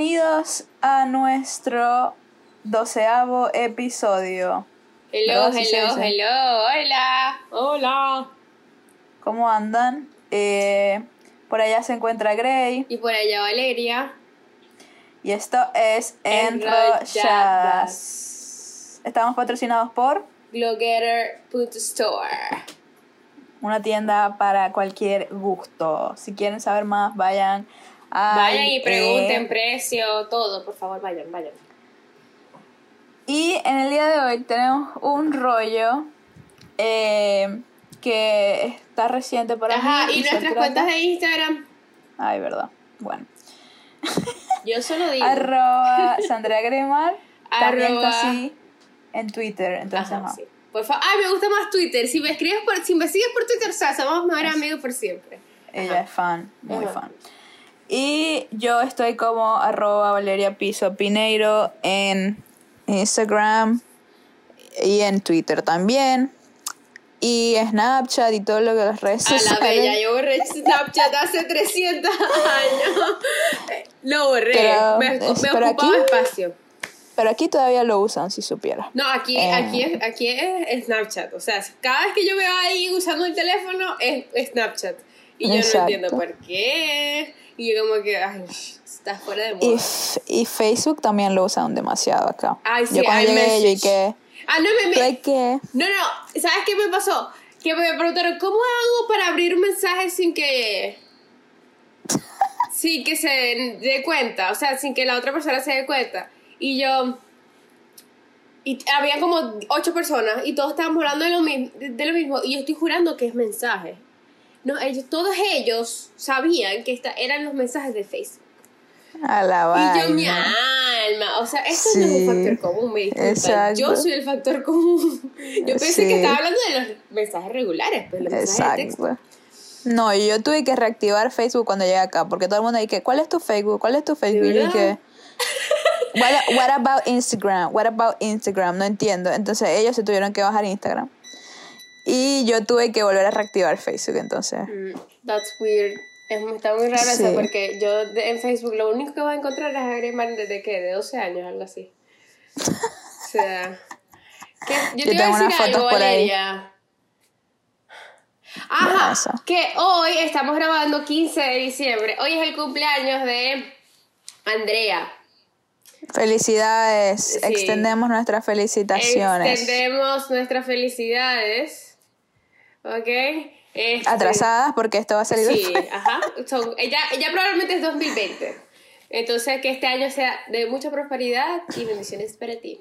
Bienvenidos a nuestro doceavo episodio. Hello, hello, hello, hola, hola. ¿Cómo andan? Eh, por allá se encuentra Gray Y por allá Valeria. y esto es Enrolladas. Estamos patrocinados por Glogetter.store. una tienda para cualquier gusto. Si quieren saber más, vayan a. Vayan y pregunten eh, precio, todo, por favor, vayan, vayan. Y en el día de hoy tenemos un rollo eh, que está reciente para Ajá, mí. y se nuestras cuentas de Instagram. Ay, verdad. Bueno. Yo solo digo. Arroba Sandra Gremar. También está así en Twitter. Entonces, Ajá, sí. Por favor, ay, me gusta más Twitter. Si me escribes por, si me sigues por Twitter, o sea, somos mejores amigos por siempre. Ella Ajá. es fan, muy Ajá. fan. Y yo estoy como arroba Valeria Piso Pineiro en Instagram y en Twitter también. Y Snapchat y todo lo que las redes A la sociales. bella, yo borré Snapchat hace 300 años. Lo borré, Pero, me, me ocupaba aquí- espacio. Pero aquí todavía lo usan, si supiera. No, aquí, Eh. aquí, es, aquí es Snapchat. O sea, cada vez que yo veo ahí usando el teléfono es Snapchat. Y yo Exacto. no entiendo por qué. Y yo como que, ay, está fuera de moda. y Facebook también lo usan demasiado acá. Ay, sí, yo cuando llegué, yo y que... Ah, no, me, ¿Tú me, que? no, no, ¿sabes qué me pasó? Que me preguntaron, ¿cómo hago para abrir un mensaje sin que... sin que se dé cuenta? O sea, sin que la otra persona se dé cuenta. Y yo... Y había como ocho personas y todos estábamos hablando de lo, mi- de lo mismo y yo estoy jurando que es mensaje. No, ellos, todos ellos sabían que esta, eran los mensajes de Facebook. A la Y yo, mi vaina. alma, o sea, esto no es un factor común, me disculpan. Exacto. Yo soy el factor común. Yo pensé Sí. que estaba hablando de los mensajes regulares, pues los mensajes de texto. Exacto. No, y yo tuve que reactivar Facebook cuando llegué acá, porque todo el mundo dice, ¿cuál es tu Facebook? ¿Cuál es tu Facebook? Y dije, what, what about Instagram? What about Instagram? No entiendo. Entonces ellos se tuvieron que bajar Instagram. Y yo tuve que volver a reactivar Facebook, entonces. Mm, That's weird. Es, está muy raro Sí. eso porque yo de- en Facebook lo único que voy a encontrar es a Greyman desde que, de 12 años, algo así. O sea. que- yo, Yo te tengo a decir unas fotos algo, por ahí. Valeria. Ajá, Eso. que hoy estamos grabando 15 de diciembre. Hoy es el cumpleaños de Andrea. Felicidades. Sí. Extendemos nuestras felicitaciones. Extendemos nuestras felicidades. ¿Ok? Este, Atrasadas porque esto va a salir Sí, después. ajá. Son, ella, ella probablemente es 2020. Entonces, que este año sea de mucha prosperidad y bendiciones para ti.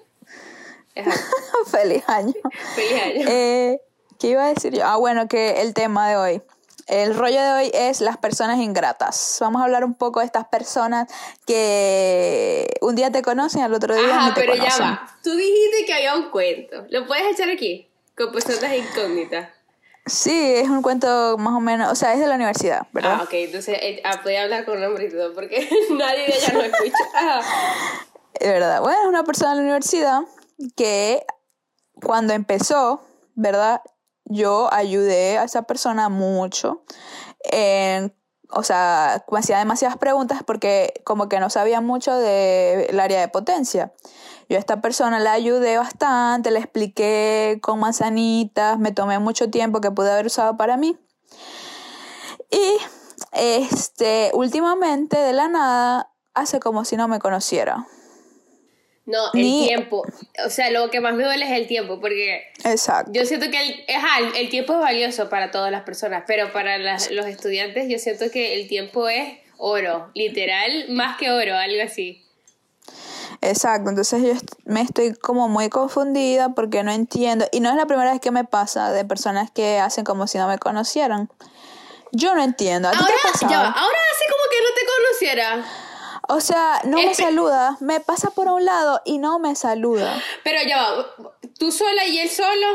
Ajá. Feliz año. Feliz año. Eh, ¿Qué iba a decir yo? Ah, bueno, que el tema de hoy. El rollo de hoy es las personas ingratas. Vamos a hablar un poco de estas personas que un día te conocen, al otro día Ajá, no te pero ya va. Tú dijiste que había un cuento. ¿Lo puedes echar aquí? Con personas incógnitas. Sí, es un cuento más o menos, o sea, es de la universidad, ¿verdad? Ah, ok. Entonces, eh, ah, voy a hablar con nombre y todo porque nadie de ella lo escucha. Ajá. Es verdad. Bueno, es una persona de la universidad que cuando empezó, ¿verdad? Yo ayudé a esa persona mucho. En, o sea, me hacía demasiadas preguntas porque como que no sabía mucho del área de potencia. Yo a esta persona la ayudé bastante, le expliqué con manzanitas, me tomé mucho tiempo que pude haber usado para mí. Y este, últimamente, de la nada, hace como si no me conociera. No, el Ni- tiempo. O sea, lo que más me duele es el tiempo porque Exacto. Yo siento que el, el, el tiempo es valioso para todas las personas, pero para las- los estudiantes yo siento que el tiempo es oro, literal, más que oro, algo así. Exacto, entonces yo me estoy como muy confundida porque no entiendo, y no es la primera vez que me pasa de personas que hacen como si no me conocieran. Yo no entiendo, ¿a ti Ahora, te ha pasado? ya va, ahora hace como que no te conociera. O sea, no me Espe- saluda, me pasa por un lado y no me saluda. Pero ya va, ¿tú sola y él solo?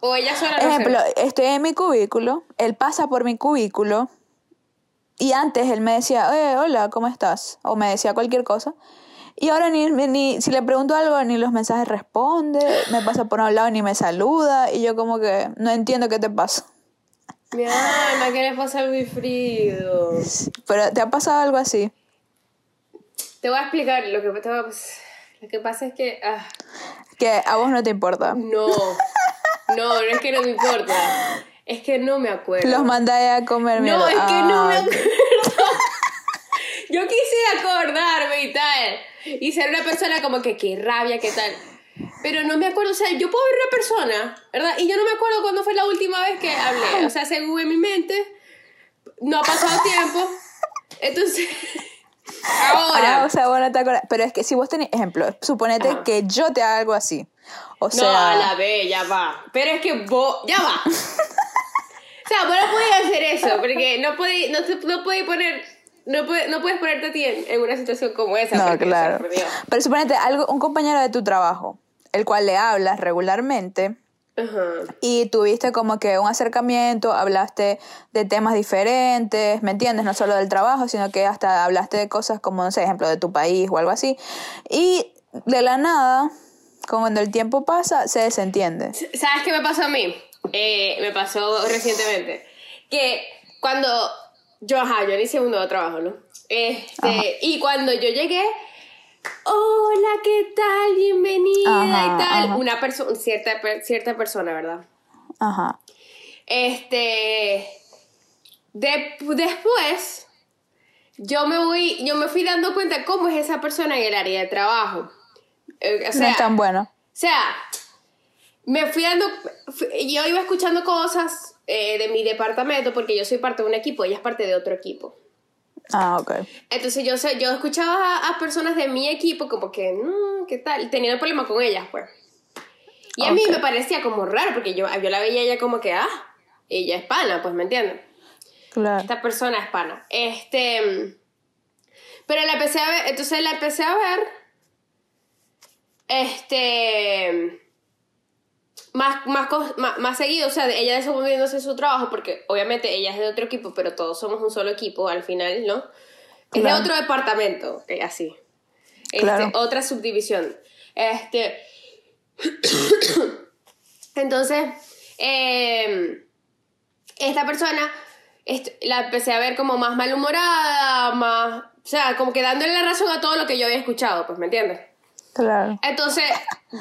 ¿O ella sola? No. Ejemplo, estoy en mi cubículo, él pasa por mi cubículo y antes él me decía, "Eh, hola, ¿cómo estás? O me decía cualquier cosa. Y ahora ni, ni si le pregunto algo, ni los mensajes responde, me pasa por un lado ni me saluda y yo como que no entiendo qué te pasa. Mi alma, ¿qué le pasa a Wilfrido? Pero ¿te ha pasado algo así? Te voy a explicar lo que, te a lo que pasa es que... ah, Que a vos no te importa. no, no, no es que no me importa. Es que no me acuerdo. Los mandé a comer No, mierda. es que no me Ah, acuerdo. Yo quisiera acordarme y tal. Y ser una persona como que qué rabia, qué tal. Pero no me acuerdo, o sea, yo puedo ver una persona, ¿verdad? Y yo no me acuerdo cuándo fue la última vez que hablé. O sea, según en mi mente, no ha pasado tiempo. Entonces, ahora. Ah, o sea, bueno, te acuerdas. Pero es que si vos tenés, ejemplo, suponete Ajá. que yo te haga algo así. O no, sea, a la ve, ya va. Pero es que vos, ya va. O sea, vos no podés hacer eso, porque no podés, no, no podés poner, no puedes, no puedes ponerte a ti en, en una situación como esa. no, claro. Pero suponete algo, un compañero de tu trabajo, el cual le hablas regularmente Ajá. y tuviste como que un acercamiento, hablaste de temas diferentes, ¿me entiendes? No solo del trabajo, sino que hasta hablaste de cosas como, no sé, ejemplo, de tu país o algo así. Y de la nada, cuando el tiempo pasa, se desentiende. ¿Sabes qué me pasó a mí? Eh, me pasó recientemente. Que cuando yo, ajá, yo hice un nuevo trabajo, ¿no? Este, y cuando yo llegué, hola, ¿qué tal? Bienvenida Ajá, y tal. ajá. Una persona, cierta, per- cierta persona, ¿verdad? Ajá. Este, de- después, yo me voy, yo me fui dando cuenta cómo es esa persona en el área de trabajo. Eh, o no sea, es tan bueno. o sea, me fui dando, yo iba escuchando cosas eh, de mi departamento porque yo soy parte de un equipo, ella es parte de otro equipo. Ah, ok. Entonces yo sé, yo escuchaba a, a personas de mi equipo como que, no, ¿qué tal? Teniendo problemas con ellas, pues. Y a mí me parecía como raro porque yo, yo la veía ella como que, ah, ella es pana, pues, ¿me entiendes? Claro. Esta persona es pana. Este. Pero la empecé a ver. Entonces la empecé a ver. Este. Más, más, más, más seguido, o sea, ella desenvolviéndose en su trabajo, porque obviamente ella es de otro equipo, pero todos somos un solo equipo al final, ¿no? Es de otro departamento, ok, así. Este, Claro. Otra subdivisión. Este. Entonces, eh, esta persona la empecé a ver como más malhumorada, más. O sea, como que dándole la razón a todo lo que yo había escuchado, pues, ¿me entiendes? Claro. Entonces,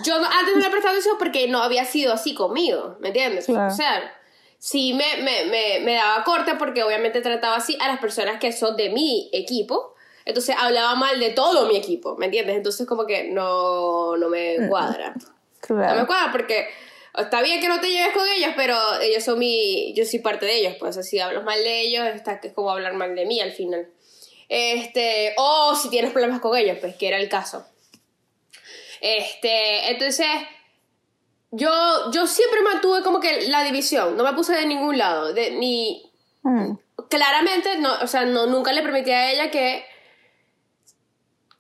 yo antes no le prestaba atención porque no había sido así conmigo, ¿me entiendes? Claro. O sea, sí me, me, me, me daba corte porque obviamente trataba así a las personas que son de mi equipo. Entonces hablaba mal de todo mi equipo, ¿me entiendes? Entonces como que no, no me cuadra. No me Claro. cuadra porque está bien que no te lleves con ellos, pero ellos son mi. Yo soy parte de ellos, pues así hablas mal de ellos, está, es como hablar mal de mí al final. Este, o si tienes problemas con ellos, pues que era el caso. Este, entonces, yo, yo siempre mantuve como que la división, no me puse de ningún lado, de, ni, Mm, claramente, no, o sea, no, nunca le permití a ella que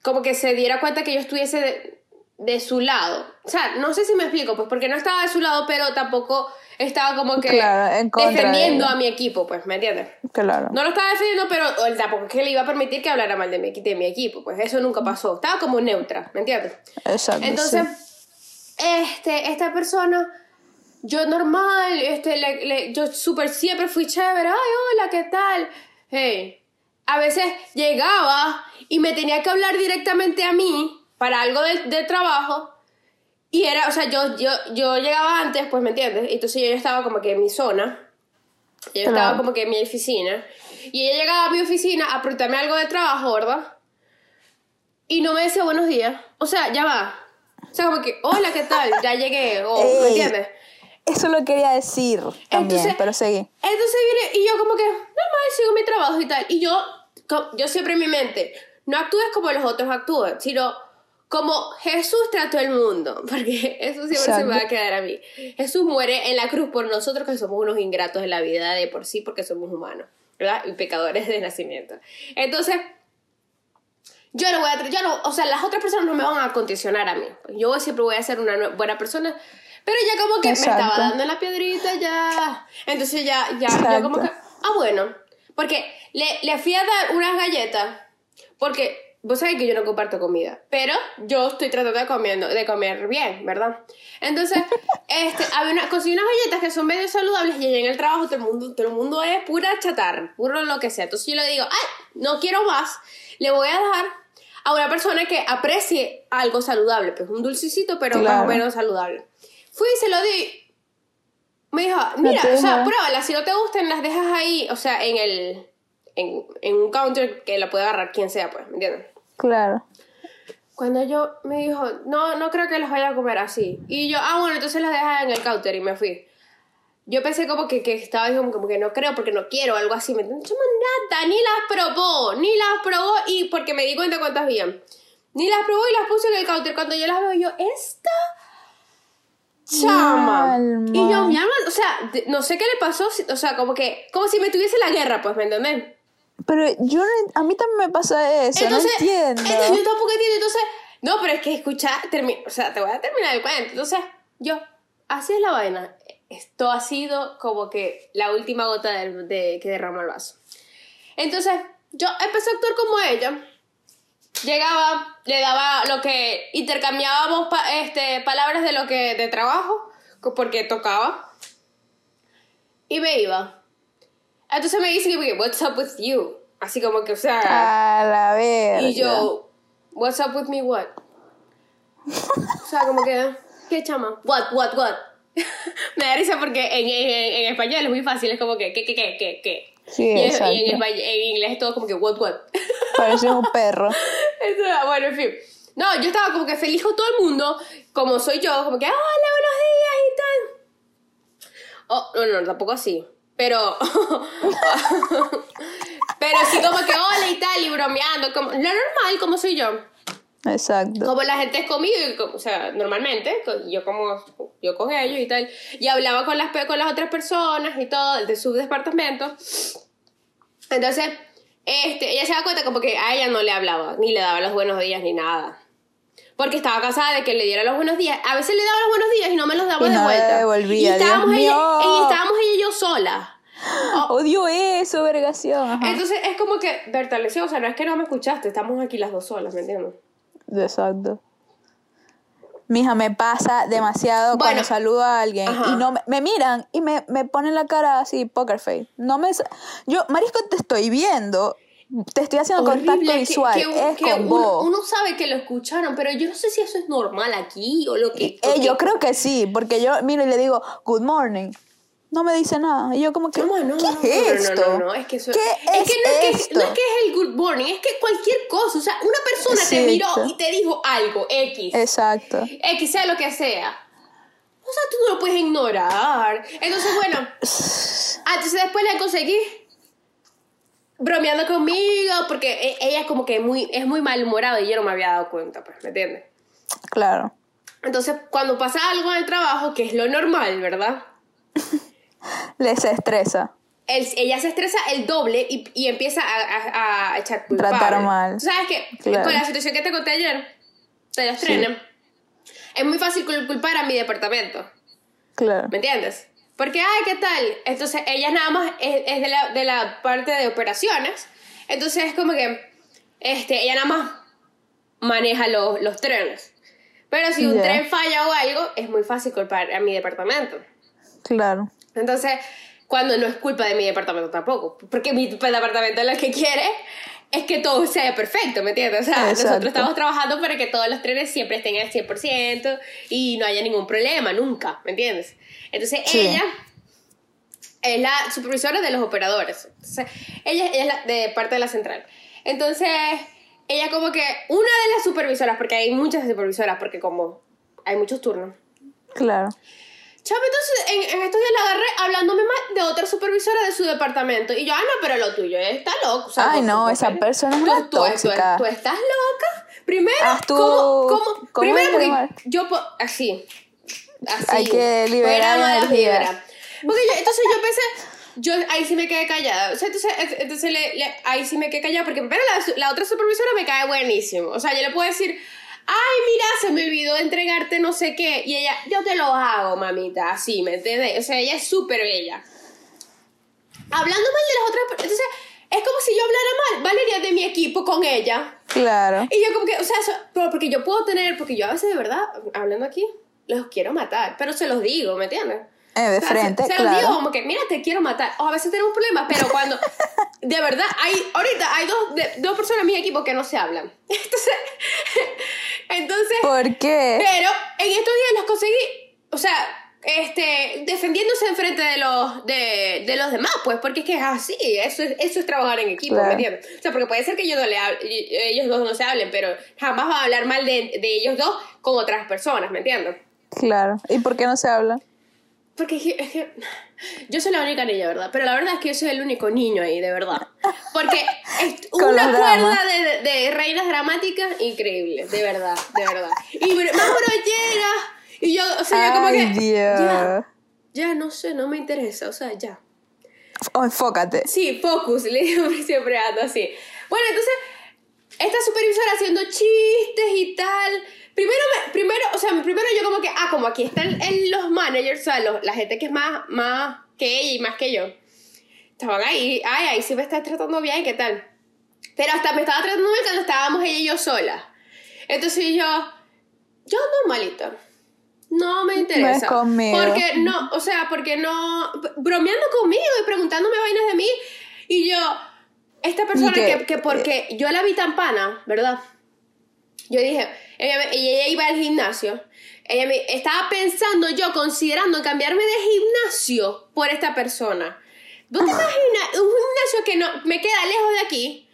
como que se diera cuenta que yo estuviese de, su lado. O sea, no sé si me explico, pues porque no estaba de su lado, pero tampoco estaba como que Claro, en contra de defendiendo a mi equipo, pues, ¿me entiendes? Claro. No lo estaba defendiendo, pero él tampoco es que le iba a permitir que hablara mal de mi, de mi equipo, pues eso nunca pasó. Estaba como neutra, ¿me entiendes? Exacto. Entonces, sí. este, esta persona, yo normal, este, le- le- yo súper siempre fui chévere, ay, hola, ¿qué tal? Hey, a veces llegaba y me tenía que hablar directamente a mí para algo de, de trabajo. Y era, o sea, yo, yo, yo llegaba antes, pues, ¿me entiendes? Entonces yo ya estaba como que en mi zona. Yo estaba como que en mi oficina. Y ella llegaba a mi oficina a preguntarme algo de trabajo, ¿verdad? Y no me decía buenos días. O sea, ya va. O sea, como que, hola, ¿qué tal? Ya llegué. O, ¿Me entiendes? Eso lo quería decir también, Entonces- pero seguí. Entonces viene y yo como que, normal, sigo mi trabajo y tal. Y yo, yo siempre en mi mente, no actúes como los otros actúan, sino como Jesús trató el mundo, porque eso siempre se me va a quedar a mí. Jesús muere en la cruz por nosotros que somos unos ingratos en la vida de por sí, porque somos humanos, ¿verdad? Y pecadores de nacimiento. Entonces, yo no voy a, yo no, o sea, las otras personas no me van a condicionar a mí. Yo siempre voy a ser una buena persona, pero ya como que me estaba dando la piedrita ya. Entonces ya, ya, ya como que, ah, bueno, porque le, le fui a dar unas galletas, porque vos sabés que yo no comparto comida, pero yo estoy tratando de, comiendo, de comer bien, ¿verdad? Entonces, este, había una, conseguí unas galletas que son medio saludables y en el trabajo todo el mundo, todo el mundo es pura chatarra, puro lo que sea. Entonces yo le digo, ay, no quiero más, le voy a dar a una persona que aprecie algo saludable, pues un dulcecito, pero más Claro. o menos saludable. Fui y se lo di. Me dijo, mira, o sea, deja. pruébala, si no te gustan, las dejas ahí, o sea, en el, en, en un counter que la puede agarrar quien sea, pues, ¿me entiendes? Claro. Cuando yo me dijo, no, no creo que los vaya a comer así. Y yo, ah, bueno, entonces las dejas en el counter y me fui. Yo pensé como que, que estaba como, como que no creo porque no quiero, algo así. ¿Me? Chama, nada, ni las probó, ni las probó y porque me di cuenta cuántas habían. Ni las probó y las puse en el counter. Cuando yo las veo, yo, esta chama. Y yo, mi alma, o sea, no sé qué le pasó, o sea, como que, como si me tuviese la guerra, pues, ¿me entendés? Pero yo no- a mí también me pasa eso, no entiendo. entonces yo tampoco entiendo. Entonces, no, pero es que escucha, termi- o sea, te voy a terminar el cuento. Entonces, yo, así es la vaina. Esto ha sido como que la última gota de, de- que derrama el vaso. Entonces, yo empecé a actuar como ella. Llegaba, le daba lo que intercambiábamos pa- este, palabras de lo que de trabajo, porque tocaba. Y me iba. Entonces me dice que, what's up with you? Así como que, o sea, A la verga. y yo, what's up with me what? o sea, como que, ¿qué chama? What, what, what? me da risa porque en, en, en español es muy fácil, es como que, ¿qué, qué, qué, qué, qué? Sí, y, y en, español- en inglés es todo como que, what, what? Parece un perro. Bueno, en fin. No, yo estaba como que feliz con todo el mundo, como soy yo, como que, hola, buenos días y tal. Oh, no, no, tampoco así. Pero. pero sí, como que hola y tal, y bromeando, como, lo normal, como soy yo. Exacto. Como la gente es conmigo, y o sea, normalmente, yo como, yo con ellos y tal, y hablaba con las, con las otras personas y todo, de su departamento. Entonces, este, ella se da cuenta como que a ella no le hablaba, ni le daba los buenos días, ni nada. Porque estaba cansada de que le diera los buenos días. A veces le daba los buenos días y no me los daba Y de no vuelta. devolvía, y estábamos, Dios mío. estábamos ella y yo solas. Odio eso, vergación. Ajá. Entonces es como que, Berta, le decía, o sea, no es que no me escuchaste, estamos aquí las dos solas, ¿me entiendes? Exacto. Mija, me pasa demasiado Bueno. cuando saludo a alguien Ajá. y no me, me miran y me, me ponen la cara así, poker face. No me yo, Marisco, te estoy viendo, te estoy haciendo Horrible, contacto visual, que, es que con uno, vos. uno sabe que lo escucharon, pero yo no sé si eso es normal aquí o lo que... Eh, yo creo que sí, porque yo miro y le digo, good morning. No me dice nada. Y yo como que, Chama, no, ¿qué no, es no, no, esto? No, no, no, es que eso... ¿Qué es es, que no es que, no es que es el good morning, es que cualquier cosa, o sea, una persona te miró y te dijo algo, X, Exacto. X, sea lo que sea. O sea, tú no lo puedes ignorar. Entonces, bueno, ah, entonces después la conseguí bromeando conmigo, porque e- ella como que muy, es muy malhumorada y yo no me había dado cuenta, pues, ¿me entiendes? Claro. Entonces, cuando pasa algo en el trabajo, que es lo normal, ¿verdad? Les estresa. El- ella se estresa el doble y, y empieza a, a- a echar culpa. Tratar mal. ¿Sabes qué? Claro. Con la situación que te conté ayer, de los trenes, es muy fácil cul- culpar a mi departamento. Claro. ¿Me entiendes? Porque, ay, ¿qué tal? Entonces, ella nada más es, es de, la, de la parte de operaciones. Entonces, es como que este, ella nada más maneja los, los trenes. Pero si un tren falla o algo, es muy fácil culpar a mi departamento. Claro. Entonces, cuando no es culpa de mi departamento tampoco. Porque mi departamento lo que quiere es que todo sea perfecto, ¿me entiendes? O sea, Exacto. nosotros estamos trabajando para que todos los trenes siempre estén al 100% y no haya ningún problema, nunca, ¿me entiendes? Entonces, Sí. ella es la supervisora de los operadores. Entonces, ella, ella es la- de parte de la central. Entonces, ella como que una de las supervisoras, porque hay muchas supervisoras, porque como hay muchos turnos. Claro. Chavo, entonces en, en estos días la agarré hablándome mal de otra supervisora de su departamento. Y yo, ah, no, pero lo tuyo está loco. o sea, Ay, no, esa persona es tú- una tú- tú- tóxica. Tú, estás loca. Primero, tu- ¿cómo, cómo? ¿cómo Primero, porque yo, así, así. Hay que liberar malas energía. vibras. Porque yo, entonces yo pensé, yo ahí sí me quedé callada. O sea, entonces, entonces le- le- ahí sí me quedé callada porque pero la, la otra supervisora me cae buenísimo. O sea, yo le puedo decir, ay, mira, se me olvidó entregarte no sé qué. Y ella, yo te lo hago, mamita, así, ¿me entiendes? O sea, ella es súper bella. Hablando mal de las otras, entonces es como si yo hablara mal, Valeria, de mi equipo con ella. Claro. Y yo como que, o sea, eso- pero porque yo puedo tener, porque yo a veces de verdad, hablando aquí, los quiero matar, pero se los digo, ¿me entiendes? Eh, de O sea, frente, se, se claro. lo digo como que, mira, te quiero matar. O a veces tenemos problemas, pero cuando. de verdad, hay. Ahorita hay dos, de- dos personas en mi equipo que no se hablan. Entonces. entonces. ¿Por qué? Pero en estos días los conseguí. O sea, este. Defendiéndose enfrente de los, de, de los demás, pues, porque es que es así. Eso es, eso es trabajar en equipo, Claro. ¿me entiendes? O sea, porque puede ser que yo no le hable- ellos dos no se hablen, pero jamás va a hablar mal de, de ellos dos con otras personas, ¿me entiendes? Claro. ¿Y por qué no se habla? Porque es que, yo soy la única niña, ¿verdad? Pero la verdad es que yo soy el único niño ahí, de verdad. Porque es una cuerda de, de reinas dramáticas increíble, de verdad, de verdad. Y más brollera. Y yo, o sea, yo como Ay, que. Dios. Ya, ya, no sé, no me interesa, o sea, ya. Oh, enfócate. Sí, focus, le digo siempre ando así. Bueno, entonces, esta supervisora haciendo chistes y tal. Primero, me- primero, o sea, primero yo como que, ah, como aquí están el- los managers, o sea, los- la gente que es más, más que ella y más que yo. Estaban ahí, ay, ahí sí me está tratando bien, ¿qué tal? Pero hasta me estaba tratando bien cuando estábamos ella y yo solas. Entonces yo, yo normalito. No me interesa. conmigo. Porque no, o sea, porque no. Bromeando conmigo y preguntándome vainas de mí. Y yo, esta persona que- que, que porque yo la vi tan pana, ¿verdad? Yo dije, ella, ella iba al gimnasio. Ella me estaba pensando yo, considerando cambiarme de gimnasio por esta persona. ¿Tú te imaginas un gimnasio que no me queda lejos de aquí?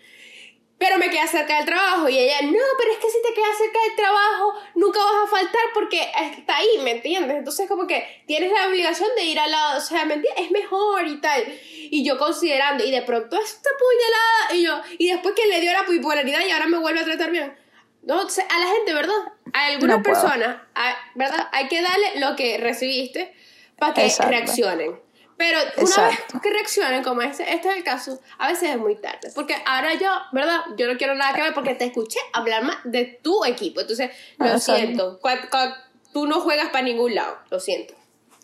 Pero me queda cerca del trabajo y ella, no, pero es que si te quedas cerca del trabajo, nunca vas a faltar porque está ahí, ¿me entiendes? Entonces como que tienes la obligación de ir al lado, o sea, ¿me entiendes? Es mejor y tal. Y yo considerando, y de pronto esta puñalada, y yo, y después que le dio la bipolaridad y ahora me vuelve a tratar bien. No, o sea, a la gente, ¿verdad? A algunas No personas, a- ¿verdad? Hay que darle lo que recibiste para que Exacto. reaccionen. Pero una Exacto. vez que reaccionen, como este, este es el caso, a veces es muy tarde. Porque ahora yo, ¿verdad? Yo no quiero nada que ver porque te escuché hablar más de tu equipo. Entonces, lo Exacto. siento. Cua- cua- tú no juegas para ningún lado. Lo siento.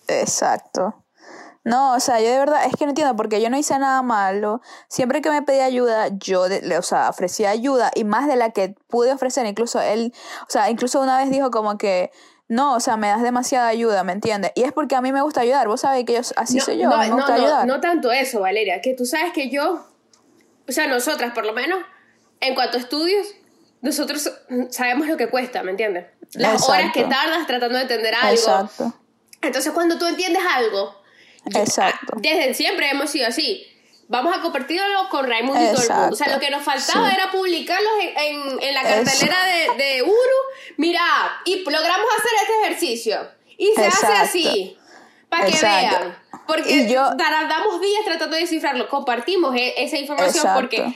Exacto. No, o sea, yo de verdad es que no entiendo porque yo no hice nada malo. Siempre que me pedía ayuda, yo, de- le- o sea, ofrecía ayuda y más de la que pude ofrecer. Incluso él, o sea, incluso una vez dijo como que, no, o sea, me das demasiada ayuda, ¿me entiendes? Y es porque a mí me gusta ayudar. Vos sabés que yo, así soy yo, no, me no, gusta no, ayudar. no tanto eso, Valeria. Que tú sabes que yo, o sea, nosotras por lo menos, en cuanto a estudios, nosotros sabemos lo que cuesta, ¿me entiendes? Las Exacto. horas que tardas tratando de entender algo. Exacto. Entonces, cuando tú entiendes algo, Exacto. ah, desde siempre hemos sido así. Vamos a compartirlo con Raimundo y todo el mundo. O sea, Exacto. lo que nos faltaba Sí. era publicarlos en, en- en la cartelera de, de Uru. Mira, y logramos hacer este ejercicio. Y se hace Exacto. así. Para que Exacto. vean. Porque yo- tardamos días tratando de descifrarlo. Compartimos e- esa información Exacto. porque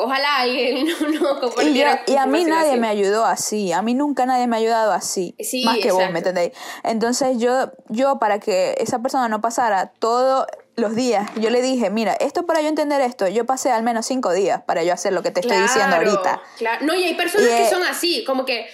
ojalá alguien no, no Y, yo- y a mí nadie así. me ayudó así, a mí nunca nadie me ha ayudado así, Sí, más que vos. ¿me entendéis? Entonces yo, yo para que esa persona no pasara todos los días, yo le dije, mira, esto para yo entender esto, yo pasé al menos cinco días para yo hacer lo que te estoy diciendo ahorita. Claro. No, y hay personas Y, que eh, son así, como que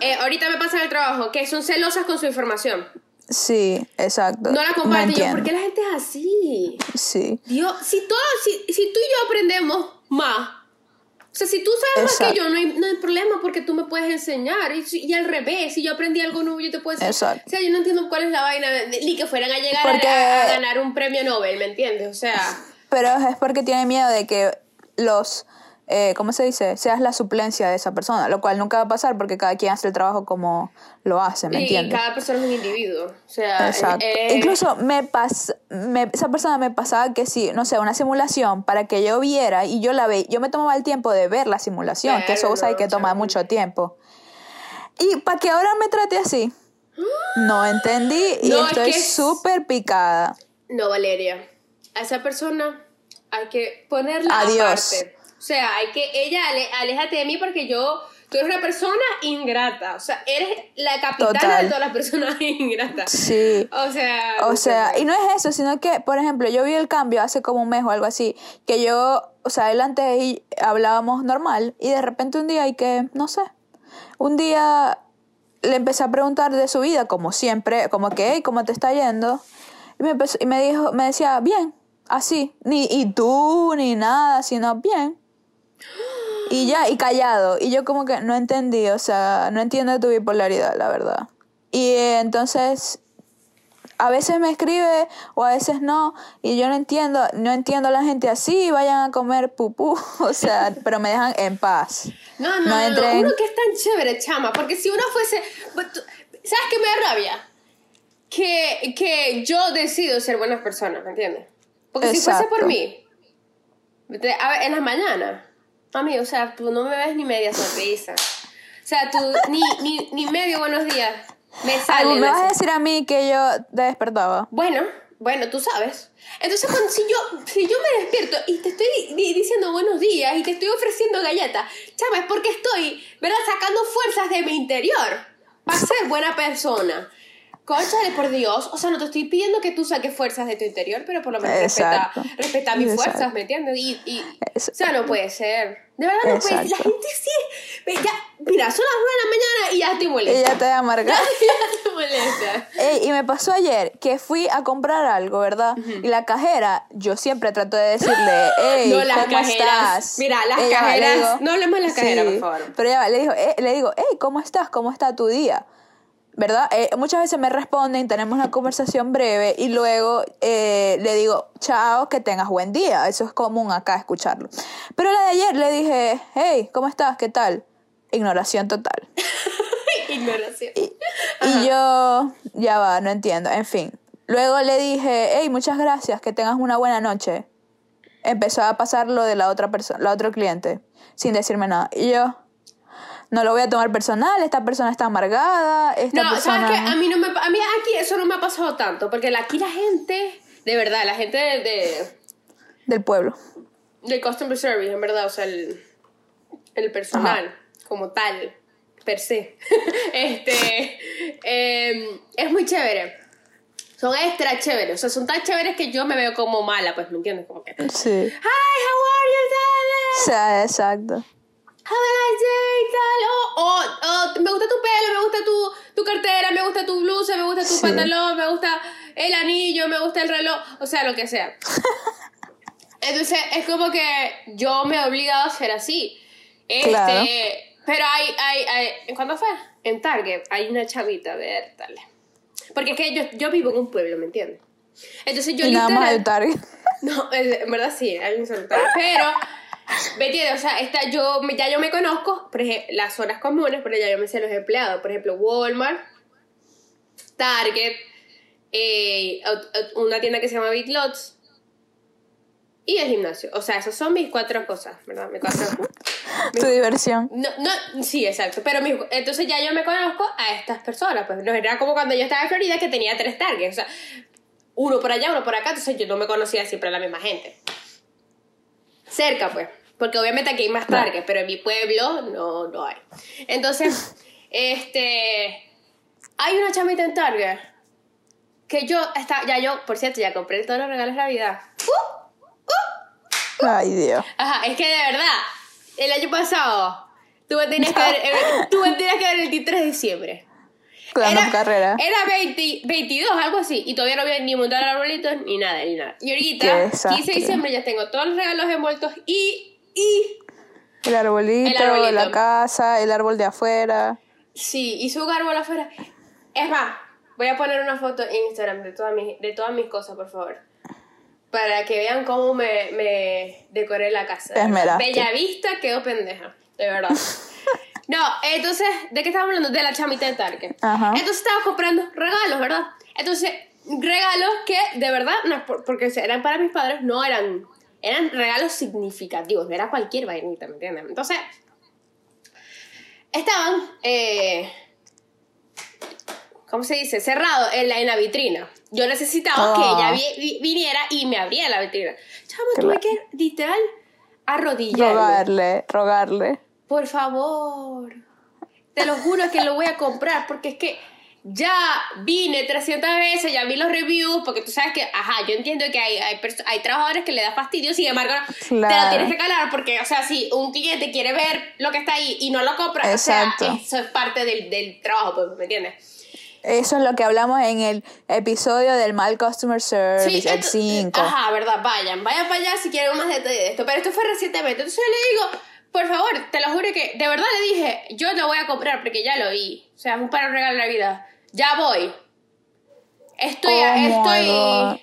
eh, ahorita me pasa en el trabajo, que son celosas con su información. Sí, exacto. No la comparten. yo. ¿por qué la gente es así? Sí, Dios, si, todo, si, si tú y yo aprendemos más, o sea, si tú sabes más que yo, no hay, no hay problema porque tú me puedes enseñar. Y, y al revés, si yo aprendí algo nuevo, yo te puedo enseñar. Exacto. O sea, yo no entiendo cuál es la vaina, ni que fueran a llegar Porque- a, a ganar un premio Nobel, ¿me entiendes? O sea, pero es porque tiene miedo de que los, eh, ¿cómo se dice? Seas la suplencia de esa persona, lo cual nunca va a pasar porque cada quien hace el trabajo como lo hace, ¿me y, y entiendes? cada persona es un individuo. O sea, Exacto. eh, Incluso me pas, me- esa persona me pasaba que sí, no sé, una simulación para que yo viera y yo la ve, yo me tomaba el tiempo de ver la simulación, que eso vos sabés que toma mucho tiempo. Y para que ahora me trate así, no entendí y No, es estoy que es- súper picada. No, Valeria. A esa persona hay que ponerla Adiós. aparte. O sea, hay que, ella, aléjate de mí porque yo, tú eres una persona ingrata. O sea, eres la capitana Total. de todas las personas ingratas. Sí. O sea. O sea, y no es eso, sino que, por ejemplo, yo vi el cambio hace como un mes o algo así, que yo, o sea, él antes y hablábamos normal y de repente un día y que, no sé, un día le empecé a preguntar de su vida, como siempre, como que, hey, ¿cómo te está yendo? Y me, empezó- y me dijo, me decía, bien, así, ni y tú, ni nada, sino bien. Y ya, y callado. Y yo como que no entendí, o sea, no entiendo tu bipolaridad, la verdad. Y eh, entonces a veces me escribe o a veces no y yo no entiendo, no entiendo a la gente así, vayan a comer pupú, o sea, pero me dejan en paz. No, no, no, no, entren- uno que es tan chévere, chama, porque si uno fuese, pues, ¿sabes qué me da rabia? Que, que yo decido ser buena persona, ¿me entiendes? Porque si fuese por Exacto. mí, a ver, en las mañanas, mami, o sea, tú no me ves ni media sonrisa. O sea, tú ni, ni, ni medio buenos días me Ay, salen. me vas a decir a mí que yo te despertaba. Bueno, bueno, tú sabes. Entonces, cuando, si, yo, si yo me despierto y te estoy di- diciendo buenos días y te estoy ofreciendo galletas, chama, es porque estoy, ¿verdad?, sacando fuerzas de mi interior para ser buena persona. Cónchale, por Dios. O sea, no te estoy pidiendo que tú saques fuerzas de tu interior, pero por lo menos respeta, Exacto. respeta mis Exacto. fuerzas, ¿me entiendes? Y, y, o sea, no puede ser. De verdad no puede. La gente sí. Ya, mira, son las 9 de la mañana y ya te molesta. Ella te va a amargar. ya te molesta. Ey, y me pasó ayer que fui a comprar algo, ¿verdad? Y la cajera, yo siempre trato de decirle, hey, No, las ¿cómo cajeras. estás? Mira, las Ella cajeras- no hablemos de las cajeras, por favor. Pero va, le, dijo, eh, le digo, hey, ¿cómo estás? ¿Cómo está tu día? ¿Verdad? Eh, muchas veces me responden, tenemos una conversación breve y luego eh, le digo, chao, que tengas buen día. Eso es común acá escucharlo. Pero la de ayer le dije, hey, ¿cómo estás? ¿Qué tal? Ignoración total. Ignoración. Y yo, ya va, no entiendo. En fin. Luego le dije, hey, muchas gracias, que tengas una buena noche. Empezó a pasar lo de la otra persona, la otro cliente, sin decirme nada. Y yo, no lo voy a tomar personal, esta persona está amargada, esta No, persona... ¿sabes qué? A mí, no me, a mí aquí eso no me ha pasado tanto, porque aquí la gente, de verdad, la gente de, de, Del pueblo. del customer service, en verdad, o sea, el, el personal como tal, per se, este, em, es muy chévere. Son extra chéveres, o sea, son tan chéveres que yo me veo como mala, pues, ¿me entiendes? Como que, hi, Sí. how are you, darling? Sea, exacto. A nice day, tal. Oh, oh, oh, me gusta tu pelo, me gusta tu, tu cartera, me gusta tu blusa, me gusta tu Sí. pantalón, me gusta el anillo, me gusta el reloj, o sea, lo que sea. Entonces, es como que yo me he obligado a ser así. Este, Claro. pero hay, hay, hay, ¿cuándo fue? En Target, hay una chavita, a ver, dale. Porque es que yo, yo vivo en un pueblo, ¿me entiendes? Entonces yo y nada más literal- el target. no, en verdad sí, hay un solo target. Pero, ¿me entiendes? O sea, esta, yo, ya yo me conozco por ejemplo, las zonas comunes, pero ya yo me sé los empleados. Por ejemplo, Walmart, Target, eh, una tienda que se llama Big Lots y el gimnasio. O sea, esas son mis cuatro cosas, ¿verdad? Mis cuatro... Tu diversión. No, no, sí, exacto. Pero mis- entonces ya yo me conozco a estas personas. Pues no era como cuando yo estaba en Florida que tenía tres targets. O sea, uno por allá, uno por acá. Entonces yo no me conocía siempre a la misma gente. Cerca, pues. Porque obviamente aquí hay más targets, pero en mi pueblo no, no hay. Entonces, este. Hay una chamita en Target que yo está, ya yo, por cierto, ya compré todos los regalos de Navidad. Ay, Dios. Ajá, es que de verdad, el año pasado, tú me tenías que ver, tú me tenías que ver el 23 de diciembre. Dando carrera. era 20 22, algo así, y todavía no había ni montado el arbolito, ni nada, ni nada. Y ahorita, desastre. 15 de diciembre, ya tengo todos los regalos envueltos y, y, El arbolito, El arbolito. la casa, el árbol de afuera. sí, y su árbol afuera. Es más, voy a poner una foto en Instagram de todas mis, de todas mis cosas, por favor. Para que vean cómo me, me decoré la casa. Te esmeraste. Bella vista, quedó pendeja. De verdad. No, entonces, ¿de qué estamos hablando? De la chamita de Target. Ajá. Entonces estaba comprando regalos, ¿verdad? Entonces, regalos que de verdad, no porque eran para mis padres, no eran, eran regalos significativos, no era cualquier vainita, ¿me entiendes? Entonces, estaban, eh, ¿cómo se dice? Cerrados en la, en la vitrina. Yo necesitaba que Ah. ella vi- vi- viniera y me abriera la vitrina. Chamo, tuve que, literal, arrodillarme. Rogarle, rogarle. Por favor. Te lo juro que lo voy a comprar porque es que ya vine 300 veces, ya vi los reviews, porque tú sabes que, ajá, yo entiendo que hay, hay, hay trabajadores que le da fastidio, sin embargo, te la Claro. tienes que calar porque, o sea, si un cliente quiere ver lo que está ahí y no lo compra, Exacto. o sea, eso es parte del, del trabajo, pues, ¿me entiendes? Eso es lo que hablamos en el episodio del mal customer service, el ento- 5. Ajá, verdad, vayan, vayan para allá si quieren más detalles de esto. Pero esto fue recientemente. Entonces yo le digo, por favor, te lo juro que de verdad le dije, yo lo voy a comprar porque ya lo vi. O sea, es un para regalo de Navidad. Ya voy. Estoy, Oh estoy,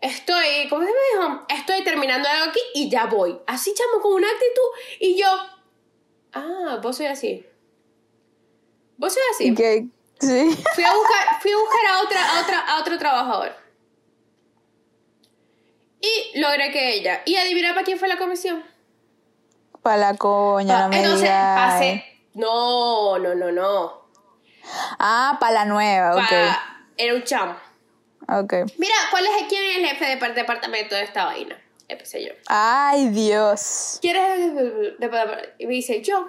estoy, ¿cómo se me dijo? Estoy terminando algo aquí y ya voy. Así, chamo, con una actitud. Y yo, ah, vos soy así. Vos soy así. Sí. Fui a buscar, fui a, buscar a, otra, a, otra, a otro trabajador. Y logré que ella. ¿Y adivina para quién fue la comisión? Para la coña, no me Entonces, digas. No, no, no, no. Ah, para la nueva, ok. Pa- Era un chamo. Ok. Mira, ¿cuál es quién es el jefe de par- departamento de esta vaina? Empecé yo. Ay, Dios. ¿Quién es el jefe de departamento? Y me dice, yo.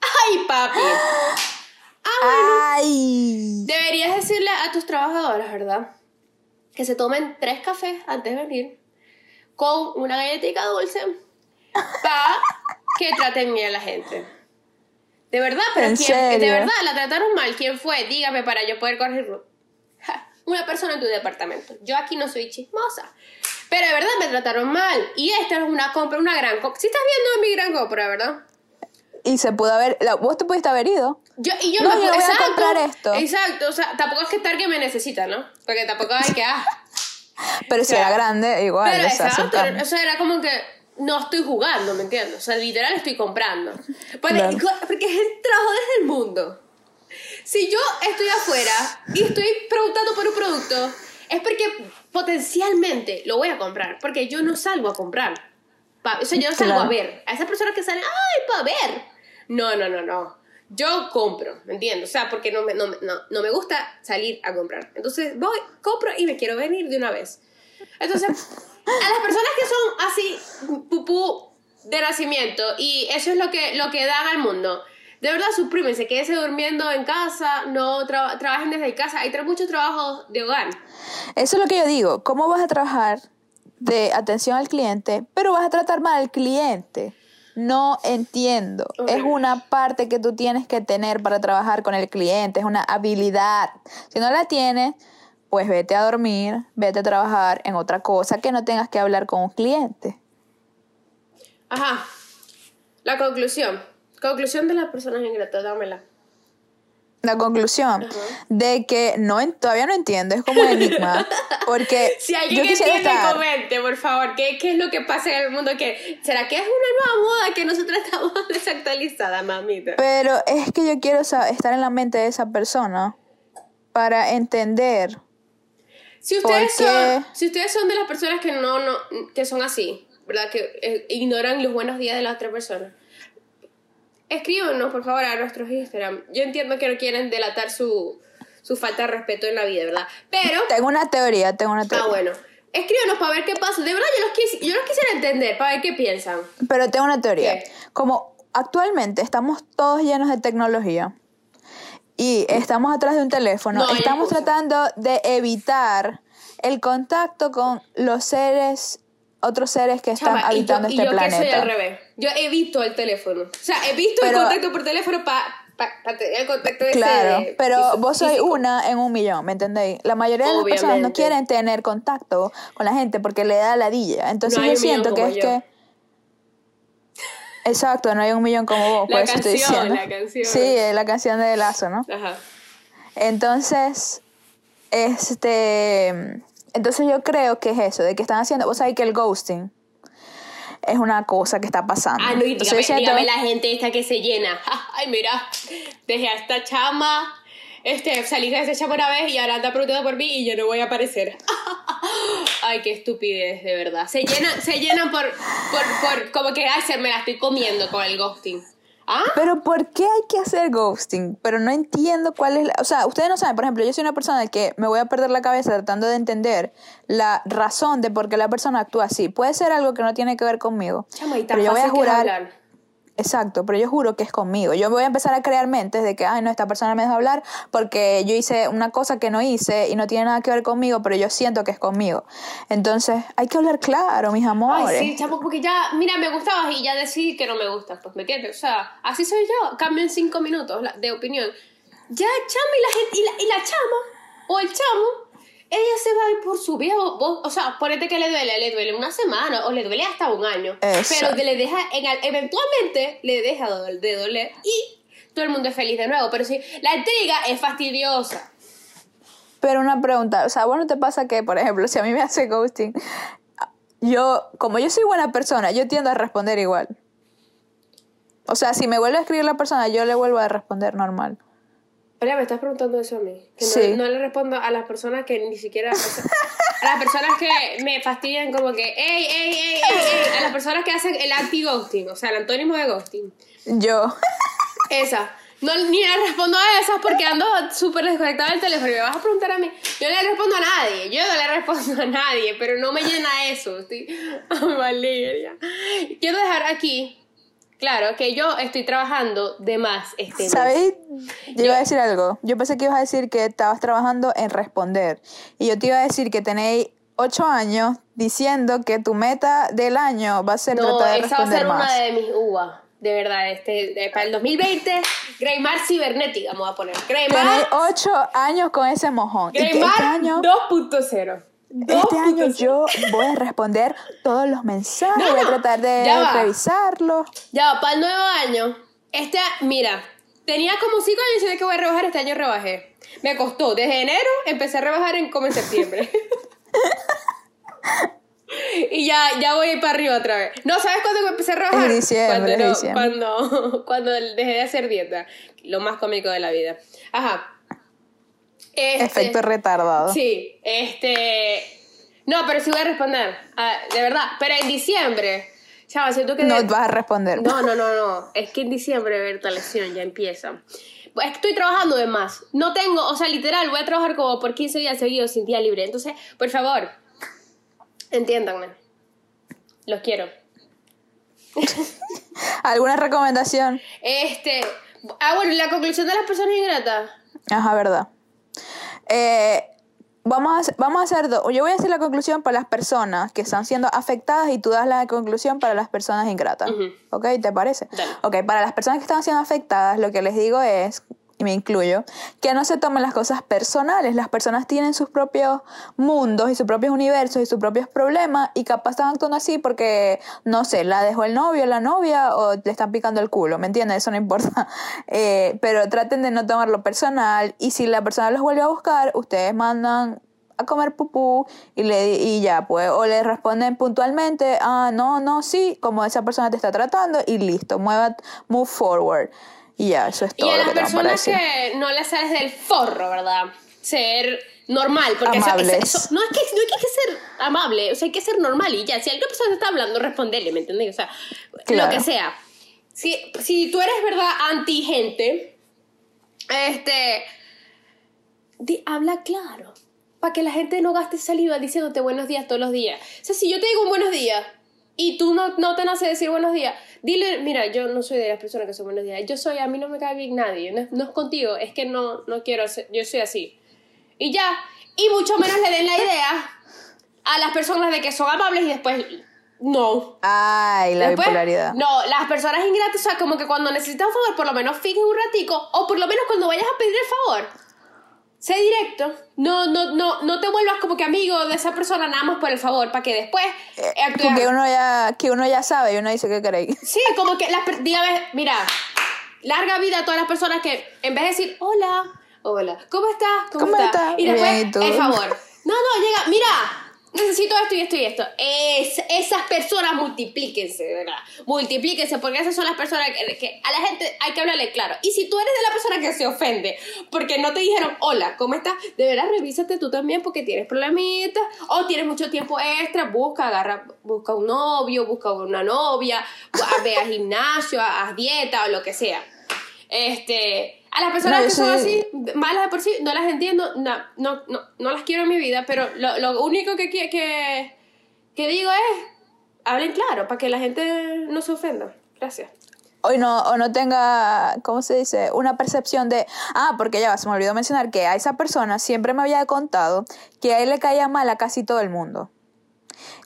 ¡Ay, papi! Ay. Deberías decirle a tus trabajadores, ¿verdad? Que se tomen tres cafés antes de venir con una galletita dulce para que traten bien a la gente. De verdad, pero ¿En ¿quién- serio? de verdad la trataron mal. ¿Quién fue? Dígame para yo poder corregirlo. Ja, una persona en tu departamento. Yo aquí no soy chismosa. Pero de verdad me trataron mal. Y esta es una compra, una gran compra. Si estás viendo mi gran compra, ¿verdad? Y se pudo haber. la- vos te pudiste haber ido. Yo, y yo No, me yo voy a exacto, comprar esto. Exacto, o sea, tampoco es que Target me necesita, ¿no? Porque tampoco hay que. Ah, Pero si Claro. era grande, igual. pero o sea, exacto, o sea, era como que no estoy jugando, ¿me entiendes? O sea, literal estoy comprando. Porque, Claro. porque es el trabajo desde el mundo. Si yo estoy afuera y estoy preguntando por un producto, es porque potencialmente lo voy a comprar. Porque yo no salgo a comprar. O sea, yo salgo Claro. a ver. A esas personas que salen, ¡ay, para ver! No, no, no, no. Yo compro, ¿me entiendes? O sea, porque no me, no, no, no me gusta salir a comprar. Entonces voy, compro y me quiero venir de una vez. Entonces, a las personas que son así, pupú de nacimiento, y eso es lo que, lo que dan al mundo, de verdad, suprímense, quédense durmiendo en casa, no tra- trabajen desde casa. Hay tra- muchos trabajos de hogar. Eso es lo que yo digo. ¿Cómo vas a trabajar de atención al cliente, pero vas a tratar mal al cliente? No entiendo. Es una parte que tú tienes que tener para trabajar con el cliente, es una habilidad. Si no la tienes, pues vete a dormir, vete a trabajar en otra cosa que no tengas que hablar con un cliente. Ajá. La conclusión. Conclusión de las personas ingratas, dámela. La conclusión Ajá. de que no todavía no entiendo, es como un enigma, porque Si alguien yo entiende, estar comente, por favor. ¿Qué, ¿Qué es lo que pasa en el mundo? ¿Qué, ¿Será que es una nueva moda que nosotros estamos desactualizadas, mamita? Pero es que yo quiero estar en la mente de esa persona para entender. Si ustedes, ¿Por qué? son, si ustedes son de las personas que no, no que son así, ¿verdad? Que eh, ignoran los buenos días de la otra persona. Escríbanos, por favor, a nuestros Instagram. Yo entiendo que no quieren delatar su, su falta de respeto en la vida, ¿verdad? Pero, Tengo una teoría, tengo una teoría. ah, bueno. Escríbanos para ver qué pasa. De verdad, yo los, quis- yo los quisiera entender, para ver qué piensan. Pero tengo una teoría. ¿Qué? Como actualmente estamos todos llenos de tecnología y estamos atrás de un teléfono, No estamos tratando de evitar el contacto con los seres, otros seres que están habitando y este yo, y yo que soy planeta. al revés. Yo evito el teléfono. O sea, evito Pero- el contacto por teléfono para tener el contacto ese Claro, de- pero físico- vos sois físico. una en un millón, ¿me entendéis? La mayoría de las personas no quieren tener contacto con la gente porque le da ladilla. Entonces No yo siento que es yo. que... Exacto, no hay un millón como vos, La por eso estoy canción, diciendo. la canción. Sí, la canción de Lazo, ¿no? Ajá. Entonces, este... Entonces yo creo que es eso, de que están haciendo... Vos sabés que el ghosting es una cosa que está pasando. Ah, no, y dígame, dígame la gente esta que se llena. Ay, mira, dejé a esta chama, este, salí de esa chama una vez y ahora anda preguntando por mí y yo no voy a aparecer. Ay, qué estupidez, de verdad. Se llenan, se llenan por, por, por, como que, ay, se me la estoy comiendo con el ghosting. ¿Ah? Pero ¿por qué hay que hacer ghosting? Pero no entiendo cuál es la... O sea, ustedes no saben, por ejemplo, yo soy una persona que me voy a perder la cabeza tratando de entender la razón de por qué la persona actúa así. Puede ser algo que no tiene que ver conmigo. Chama, y tan pero yo voy a jurar... Exacto, pero yo juro que es conmigo. Yo voy a empezar a crear mentes de que, ay, no, esta persona me dejó hablar porque yo hice una cosa que no hice y no tiene nada que ver conmigo, pero yo siento que es conmigo. Entonces, hay que hablar claro, mis amores. Ay, sí, chamo, porque ya, mira, me gustabas y ya decidí que no me gustas, pues, ¿me entiendes? O sea, así soy yo, cambio en cinco minutos de opinión. Ya, chamo, y la gente, y la, y la chama, o el chamo, ella se va a ir por su vida, vos- vos- o sea, ponete que le duele, le duele una semana, o le duele hasta un año, Exacto. pero que le deja, en, al- eventualmente, le deja de dol- de doler, y todo el mundo es feliz de nuevo, pero sí, la intriga es fastidiosa. Pero una pregunta, o sea, bueno, te pasa que, por ejemplo, si a mí me hace ghosting, yo, como yo soy buena persona, yo tiendo a responder igual. O sea, si me vuelve a escribir la persona, yo le vuelvo a responder normal. Oye, me estás preguntando eso a mí. Que no, Sí. no le respondo a las personas que ni siquiera. o sea, a las personas que me fastidian, como que, ey, ey, ey, ey, ey. A las personas que hacen el anti-ghosting, o sea, el antónimo de ghosting. Yo. Esa. No, ni le respondo a esas porque ando súper desconectada del teléfono me vas a preguntar a mí. Yo no le respondo a nadie, yo no le respondo a nadie, pero no me llena eso. Estoy Valeria. Quiero dejar aquí, claro, que yo estoy trabajando de más este mes. ¿Sabéis? Yo iba a decir algo. Yo pensé que ibas a decir que estabas trabajando en responder. Y yo te iba a decir que tenéis ocho años diciendo que tu meta del año va a ser No, tratar de esa va a ser más. una de mis uvas. De verdad, este, de- para el 2020, Greymar cibernética, voy a poner. Tenéis Greymar, ocho años con ese mojón. Este Greymar año, 2.0. este año 2.0. yo voy a responder todos los mensajes. No, voy a tratar de ya va. revisarlos. Ya, para el nuevo año, este, mira, tenía como 5 años diciendo que voy a rebajar, este año rebajé. Me costó, desde enero empecé a rebajar en como en septiembre. y ya, ya voy para arriba otra vez. No, ¿sabes cuándo empecé a rebajar? Diciembre, cuando, no- diciembre. cuando, cuando dejé de hacer dieta. Lo más cómico de la vida. Ajá. Este- Efecto retardado. Sí, este. No, pero sí voy a responder. Ah, de verdad. Pero en diciembre. Chava, siento que. No vas a responder. No, no, no, no. Es que en diciembre, ver, esta lección ya empieza. Pues estoy trabajando de más. No tengo, o sea, literal, voy a trabajar como por 15 días seguidos sin día libre. Entonces, por favor, entiéndanme. Los quiero. ¿Alguna recomendación? Este. Ah, bueno, la conclusión de las personas ingratas. Ajá, verdad. Eh, vamos, a, hacer- vamos a hacer dos. Yo voy a hacer la conclusión para las personas que están siendo afectadas y tú das la conclusión para las personas ingratas. Ujú. ¿Ok? ¿Te parece? Dale. Ok, para las personas que están siendo afectadas, lo que les digo es, y me incluyo, que no se tomen las cosas personales. Las personas tienen sus propios mundos y sus propios universos y sus propios problemas y capaz están actuando así porque, no sé, la dejó el novio, la novia o le están picando el culo, ¿me entiendes? Eso no importa. Eh, pero traten de no tomarlo personal y si la persona los vuelve a buscar, ustedes mandan a comer pupú y, le, y ya, pues, o le responden puntualmente, ah, no, no, sí, como esa persona te está tratando y listo, mueva, move forward. Y ya, eso es Y todo a lo las que para personas decir. que no les sales del forro, ¿verdad? Ser normal, porque eso- eso- eso- no, es que, no hay que ser amable, o sea, hay que ser normal y ya. Si alguna persona te está hablando, responderle, ¿me entiendes? O sea, Claro. lo que sea. Si, si tú eres, ¿verdad?, anti-gente, este. di- habla claro. Para que la gente no gaste saliva diciéndote buenos días todos los días. O sea, si yo te digo un buenos días y tú no, no te nace decir buenos días, dile, mira, yo no soy de las personas que son buenos días. Yo soy, a mí no me cae bien nadie. No, no es contigo, es que no, no quiero ser, yo soy así. Y ya. Y mucho menos le den la idea a las personas de que son amables y después no. Ay, la Después, bipolaridad. No, las personas ingratas, o sea, como que cuando necesitan un favor, por lo menos fingen un ratico, o por lo menos cuando vayas a pedir el favor, sé directo. No, no, no, no te vuelvas como que amigo de esa persona nada más por el favor, para que después eh, actúes- Porque uno ya, que uno ya sabe y uno dice que queréis. Sí, como que las dígame, mira, larga vida a todas las personas que en vez de decir hola, hola, ¿cómo estás? ¿Cómo, ¿Cómo estás? estás? Y después, Bien, ¿y el favor. No, no, llega, mira, necesito esto y esto y esto. Es, esas personas multiplíquense, ¿verdad? Multiplíquense, porque esas son las personas que, a la gente hay que hablarle claro. Y si tú eres de la persona que se ofende porque no te dijeron hola, ¿cómo estás? De verdad, revísate tú también porque tienes problemitas o tienes mucho tiempo extra, busca, agarra, busca un novio, busca una novia, ve al gimnasio, haz dieta o lo que sea. Este, a las personas No, que son así, malas de por sí, no las entiendo, no, no, no, no las quiero en mi vida, pero lo, lo único que, que, que digo es, hablen claro, para que la gente no se ofenda. Gracias. Hoy no, o no tenga, ¿cómo se dice? Una percepción de, ah, porque ya se me olvidó mencionar que a esa persona siempre me había contado que a él le caía mal a casi todo el mundo.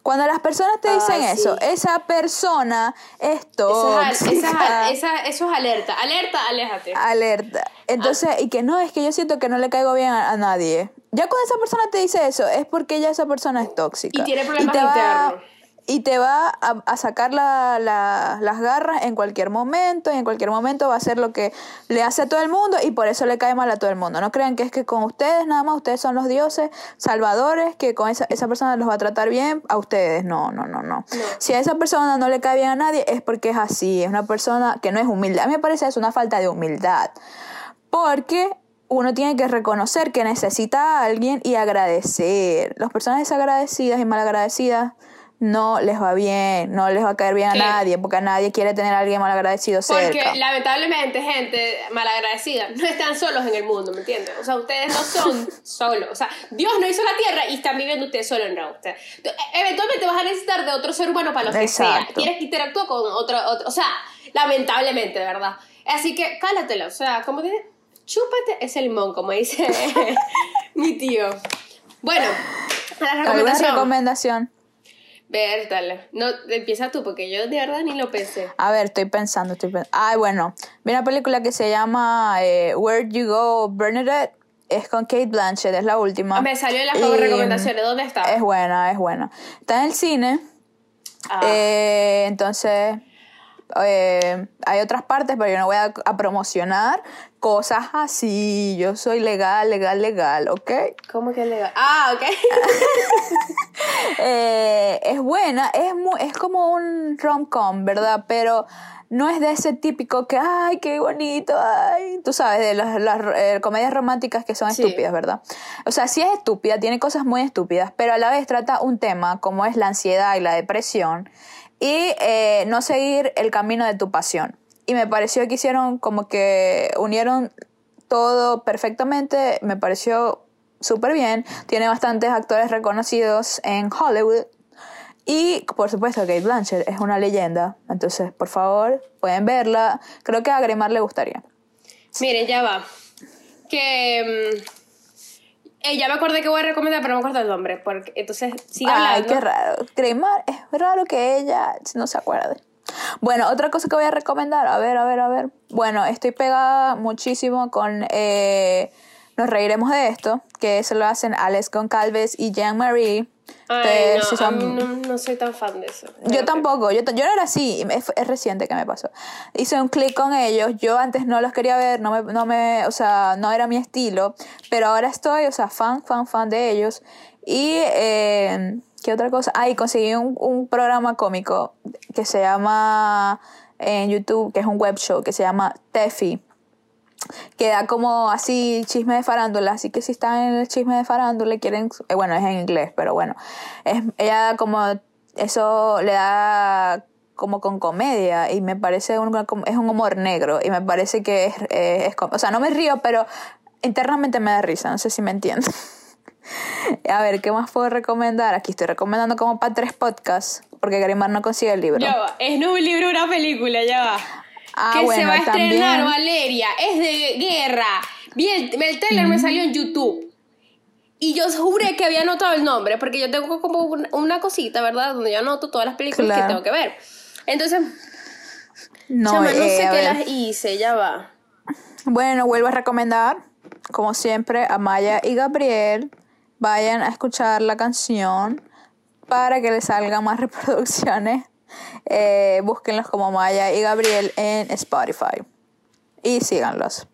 Cuando las personas te dicen sí. eso, esa persona es esa tóxica, al- esa- eso es alerta. Alerta, aléjate. alerta. Entonces, y que no, es que yo siento que no le caigo bien a, a nadie. Ya cuando esa persona te dice eso, es porque ya esa persona es tóxica. Y tiene problemas te va- internos. Y te va a, a sacar la- la- las garras en cualquier momento y en cualquier momento va a hacer lo que le hace a todo el mundo y por eso le cae mal a todo el mundo. No crean que es que con ustedes nada más, ustedes son los dioses salvadores, que con esa, esa persona los va a tratar bien a ustedes. No, no, no, no. Si a esa persona no le cae bien a nadie es porque es así, es una persona que no es humilde. A mí me parece es una falta de humildad. Porque uno tiene que reconocer que necesita a alguien y agradecer. Las personas desagradecidas y malagradecidas no les va bien, no les va a caer bien a nadie, porque a nadie quiere tener a alguien malagradecido Porque cerca. lamentablemente, gente malagradecida, no están solos en el mundo, ¿me entiendes? O sea, ustedes no son solos. O sea, Dios no hizo la tierra y están viviendo ustedes solos la usted. E- Eventualmente vas a necesitar de otro ser humano para lo que sea. Exacto. Tienes que interactuar con otro, otro. O sea, lamentablemente, de verdad. Así que cálatelo. O sea, como que chúpate ese limón, como dice mi tío. Bueno, a la ¿Alguna recomendación. recomendación? Vértale. No, empieza tú, porque yo de verdad ni lo pensé. A ver, estoy pensando, estoy pensando. Ay, bueno, vi una película que se llama eh, Where You Go, Bernadette. Es con Kate Blanchett, es la última. Me salió en las Y, recomendaciones. ¿Dónde está? Es buena, es buena. Está en el cine. Ah. Eh, entonces, eh, hay otras partes, pero yo no voy a, a promocionar cosas así. Yo soy legal, legal, legal, ¿ok? ¿Cómo que legal? Ah, ok. Eh, es buena, es, mu- es como un rom-com, ¿verdad? Pero no es de ese típico que, ay, qué bonito, ay, tú sabes, de las, las, eh, comedias románticas que son Sí. estúpidas, ¿verdad? O sea, sí es estúpida, tiene cosas muy estúpidas, pero a la vez trata un tema como es la ansiedad y la depresión y eh, no seguir el camino de tu pasión. Y me pareció que hicieron como que unieron todo perfectamente, me pareció súper bien. Tiene bastantes actores reconocidos en Hollywood. Y por supuesto, Kate Blanchett es una leyenda. Entonces, por favor, pueden verla. Creo que a Gremar le gustaría. Miren, ya va. Que. Eh, ya me acordé que voy a recomendar, pero no me acuerdo el nombre. Porque, entonces, sigue Ay, hablando. qué raro. Gremar, es raro que ella no se acuerde. Bueno, otra cosa que voy a recomendar. A ver, a ver, a ver. Bueno, estoy pegada muchísimo con. eh, Nos reiremos de esto. Que eso lo hacen Alex Goncalves y Jean-Marie. Ay, no, si son- no, no soy tan fan de eso. Yo tampoco, yo, yo no era así, es, es reciente que me pasó. Hice un clic con ellos, yo antes no los quería ver, no me, no me, o sea, no era mi estilo, pero ahora estoy, o sea, fan, fan, fan de ellos. Y, eh, ¿qué otra cosa? Ah, y conseguí un, un programa cómico que se llama, en YouTube, que es un web show, que se llama Tefi que da como así chisme de farándula, así que si están en el chisme de farándula quieren, eh, bueno, es en inglés, pero bueno, es, ella como, eso le da como con comedia y me parece un, es un humor negro y me parece que es, eh, es o sea, no me río, pero internamente me da risa, no sé si me entienden. A ver, ¿qué más puedo recomendar? Aquí estoy recomendando como para tres podcasts, porque Grimar no consigue el libro. Ya va. Es no un libro, una película, ya va. Ah, que se va a estrenar, también. Valeria. Es de guerra. Vi el, el trailer me salió en YouTube. Y yo juré que había anotado el nombre, porque yo tengo como un- una cosita, ¿verdad? Donde yo anoto todas las películas Claro. que tengo que ver. Entonces, No, chama, no eh, sé a qué las hice, ya va. Bueno, vuelvo a recomendar, como siempre, a Maya y Gabriel. Vayan a escuchar la canción para que les salgan más reproducciones. Eh, búsquenlos como Maya y Gabriel en Spotify. Y síganlos.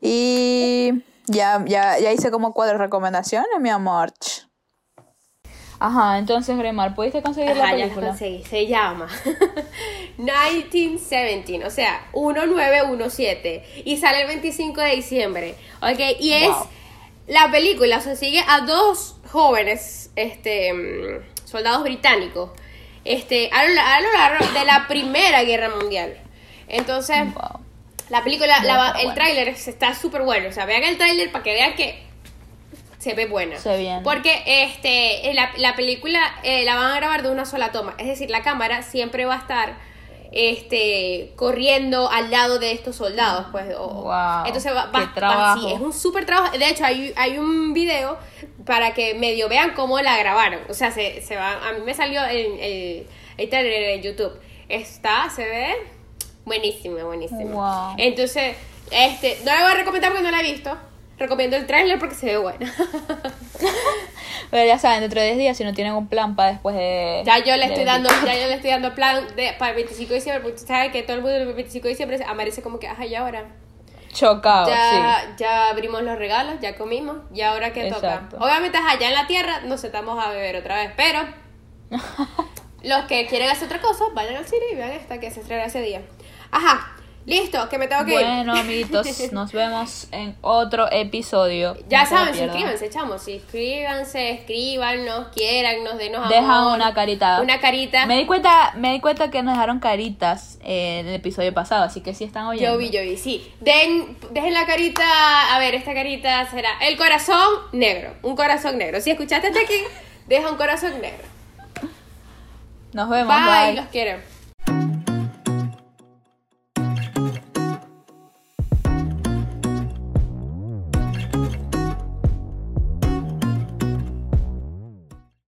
Y ya, ya, ya hice como cuatro recomendaciones, mi amor. Ajá, entonces, Gremar, ¿pudiste conseguir la Ajá, ya la película? conseguí. Se llama 1917, o sea, 1917. Y sale el 25 de diciembre. Ok, y es Wow. la película, o sea, sigue a dos jóvenes este, mm, soldados británicos este, a, lo, a lo largo de la Primera Guerra Mundial. Entonces, Wow. la película, la el bueno. tráiler es- está súper bueno. O sea, vean el tráiler para que vean que se ve buena. Se ve bien. Porque este, en la, la película eh, la van a grabar de una sola toma. Es decir, la cámara siempre va a estar este, corriendo al lado de estos soldados. Pues, o- Wow, entonces va, va- va- trabajo. sí, es un súper trabajo. De hecho, hay, hay un video para que medio vean cómo la grabaron. O sea, se, se va, a mí me salió el, el, el trailer en YouTube. Está, se ve buenísimo, buenísimo. Wow. Entonces, este, no la voy a recomendar porque no la he visto. Recomiendo el tráiler porque se ve buena. Pero ya saben, dentro de 10 días, si no tienen un plan para después de. Ya yo le estoy dando, 24. ya yo le estoy dando plan de, para el 25 de diciembre, porque tú sabes que todo el mundo el 25 de diciembre amanece como que, ajá, y ahora. Chocado, Ya, ya abrimos los regalos, ya comimos, y ahora qué Exacto. toca. Obviamente, ya en la tierra nos sentamos a beber otra vez, pero los que quieren hacer otra cosa, vayan al cine y vean esta que se estrena ese día. Ajá, listo, que me tengo que ir. Bueno, amiguitos, nos vemos en otro episodio. Ya No saben, suscríbanse, chamos, suscríbanse, escríbanos, quiérannos, denos Dejan amor, una carita. Una carita. Me di cuenta, me di cuenta que nos dejaron caritas en el episodio pasado, así que sí están oyendo. Yo vi, yo vi, sí. Den, dejen la carita, a ver, esta carita será el corazón negro, un corazón negro. Si escuchaste hasta aquí, deja un corazón negro. Nos vemos, Bye, bye. los quiero.